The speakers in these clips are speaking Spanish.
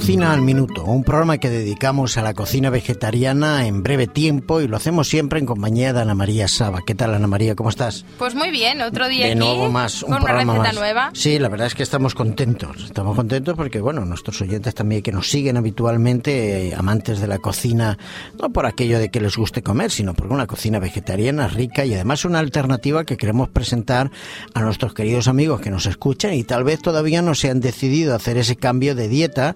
Cocina al Minuto, un programa que dedicamos a la cocina vegetariana en breve tiempo y lo hacemos siempre en compañía de Ana María Saba. ¿Qué tal, Ana María? ¿Cómo estás? Pues muy bien, otro día de aquí nuevo más, un con una programa receta más. nueva. Sí, la verdad es que estamos contentos. Estamos contentos porque, bueno, nuestros oyentes también que nos siguen habitualmente, eh, amantes de la cocina, no por aquello de que les guste comer, sino por una cocina vegetariana rica y además una alternativa que queremos presentar a nuestros queridos amigos que nos escuchan y tal vez todavía no se han decidido a hacer ese cambio de dieta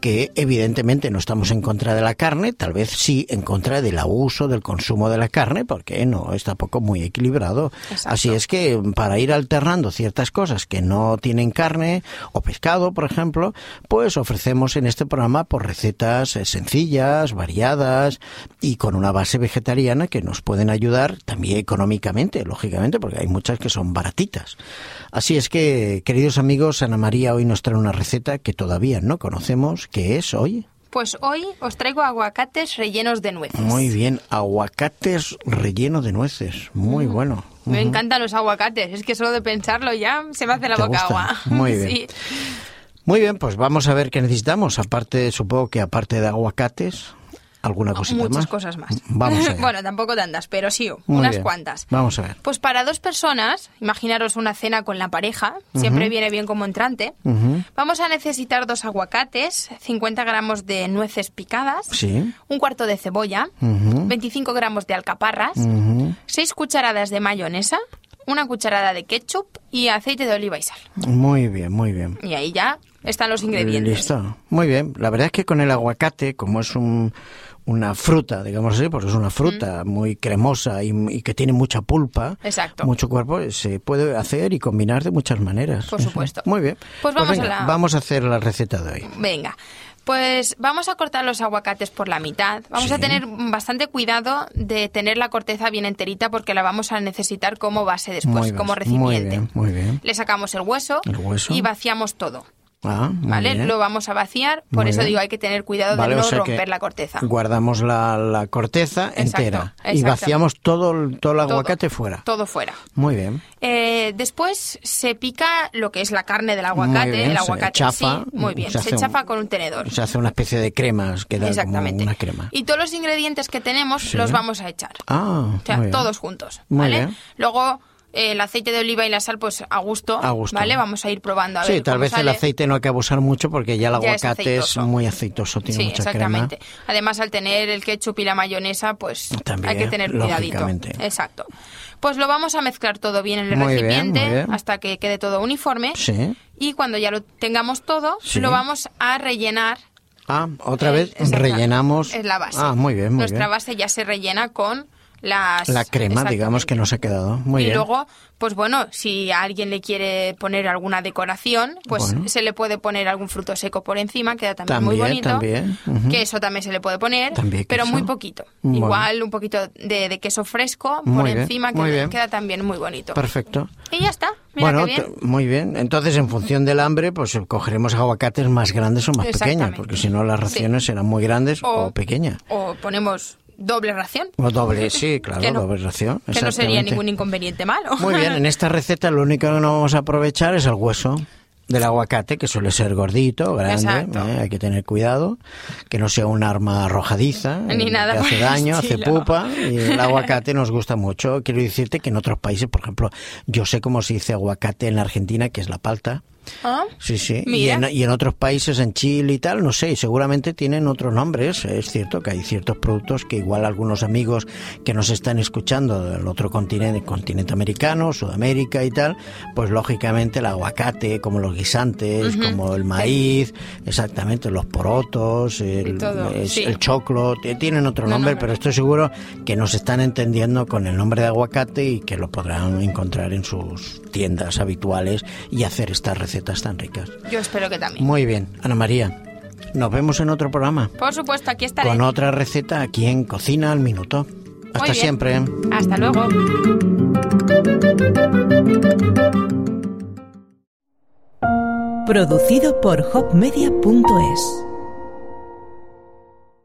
que evidentemente no estamos en contra de la carne, tal vez sí en contra del abuso, del consumo de la carne, porque no está poco muy equilibrado. Exacto. Así es que para ir alternando ciertas cosas que no tienen carne o pescado, por ejemplo, pues ofrecemos en este programa por recetas eh, sencillas, variadas y con una base vegetariana que nos pueden ayudar también económicamente, lógicamente, porque hay muchas que son baratitas. Así es que, queridos amigos, Ana María hoy nos trae una receta que todavía no conocemos, que es hoy. Pues hoy os traigo aguacates rellenos de nueces. Muy bien, aguacates relleno de nueces. Muy bueno. Me encantan los aguacates, es que solo de pensarlo ya se me hace la ¿Te boca gustan? agua. Muy bien. Sí. Muy bien, pues vamos a ver qué necesitamos. Aparte, supongo que aparte de aguacates, alguna cosita Muchas más. cosas más. Vamos a ver. bueno, tampoco tantas, pero sí, Muy unas bien. cuantas. Vamos a ver. Pues para dos personas, imaginaros una cena con la pareja, siempre viene bien como entrante. Vamos a necesitar dos aguacates, 50 gramos de nueces picadas, Sí. un cuarto de cebolla, Ujú. 25 gramos de alcaparras, Ujú. 6 cucharadas de mayonesa, una cucharada de ketchup y aceite de oliva y sal. Muy bien, muy bien. Y ahí ya están los ingredientes. Listo. Muy bien. La verdad es que con el aguacate, como es un, una fruta, digamos así, porque es una fruta muy cremosa y, y que tiene mucha pulpa, Exacto. mucho cuerpo, se puede hacer y combinar de muchas maneras. Por supuesto. Muy bien. Pues vamos a venga, la- vamos a hacer la receta de hoy. Venga, pues vamos a cortar los aguacates por la mitad. Vamos Sí. a tener bastante cuidado de tener la corteza bien enterita porque la vamos a necesitar como base después, Muy como bien, muy recipiente. bien, muy bien. Le sacamos el hueso, El hueso. y vaciamos todo. Ah, ¿Vale? bien. Lo vamos a vaciar, por Muy eso bien. digo, hay que tener cuidado Vale, de o no sea que romper la corteza. Guardamos la, la corteza Exacto, entera y exacto. vaciamos todo, el- todo el Todo, aguacate fuera. Todo fuera. Muy bien. Eh, después se pica lo que es la carne del aguacate, bien, el se aguacate en chafa, sí, muy bien, se se, hace un- chafa con un tenedor. Se hace una especie de crema, queda Exactamente. como una crema. Y todos los ingredientes que tenemos Sí. los vamos a echar. Ah, O sea, todos juntos, Muy ¿vale? bien. Luego el aceite de oliva y la sal, pues a gusto, A gusto. ¿vale? Vamos a ir probando a Sí, ver tal vez el aceite no hay que abusar mucho porque ya el Ya aguacate es, muy aceitoso, tiene Sí, mucha exactamente. Además, al tener el ketchup y la mayonesa, pues También, hay que tener cuidadito. Exacto. Pues lo vamos a mezclar todo bien en el Muy recipiente bien. hasta que quede todo uniforme. Sí. Y cuando ya lo tengamos todo, Sí. lo vamos a rellenar. Ah, otra Eh, vez rellenamos. Es la base. Ah, muy bien, muy Nuestra bien. base ya se rellena con las... La crema, digamos, que nos ha quedado. Muy y bien. luego, pues bueno, si a alguien le quiere poner alguna decoración, pues Bueno. se le puede poner algún fruto seco por encima, queda también, muy bonito. también, ujú. Que eso también se le puede poner, También pero queso. muy poquito. Bueno. Igual un poquito de, de queso fresco por Muy bien, encima, que queda también muy bonito. Perfecto. Y ya está, mira bueno, qué bien. muy bien. Entonces, en función del hambre, pues cogeremos aguacates más grandes o más pequeños, porque si no las raciones serán muy grandes o, pequeñas. O ponemos doble ración, O doble, sí, claro, Que no- doble ración. que no sería ningún inconveniente malo. Muy bien, en esta receta lo único que no vamos a aprovechar es el hueso del aguacate, que suele ser gordito, grande. ¿eh? hay que tener cuidado, que no sea un arma arrojadiza, Ni eh, nada que hace daño, hace pupa, y el aguacate nos gusta mucho. Quiero decirte que en otros países, por ejemplo, yo sé cómo se dice aguacate en la Argentina, que es la palta, Ah, Sí, sí. Y en, y en otros países, en Chile y tal, no sé, seguramente tienen otros nombres. Es cierto que hay ciertos productos que igual algunos amigos que nos están escuchando del otro continente, continente americano, Sudamérica y tal, pues lógicamente el aguacate, como los guisantes, como el maíz, exactamente, los porotos, el, Y todo, es- sí. el choclo, tienen otro No, nombre, no, no. pero estoy seguro que nos están entendiendo con el nombre de aguacate y que lo podrán encontrar en sus tiendas habituales y hacer estas recetas tan ricas. yo espero que también. Muy bien, Ana María. Nos vemos en otro programa Por supuesto, aquí estaré. con otra receta aquí en Cocina al Minuto. Hasta Muy bien. siempre. Hasta luego. Producido por hopmedia.es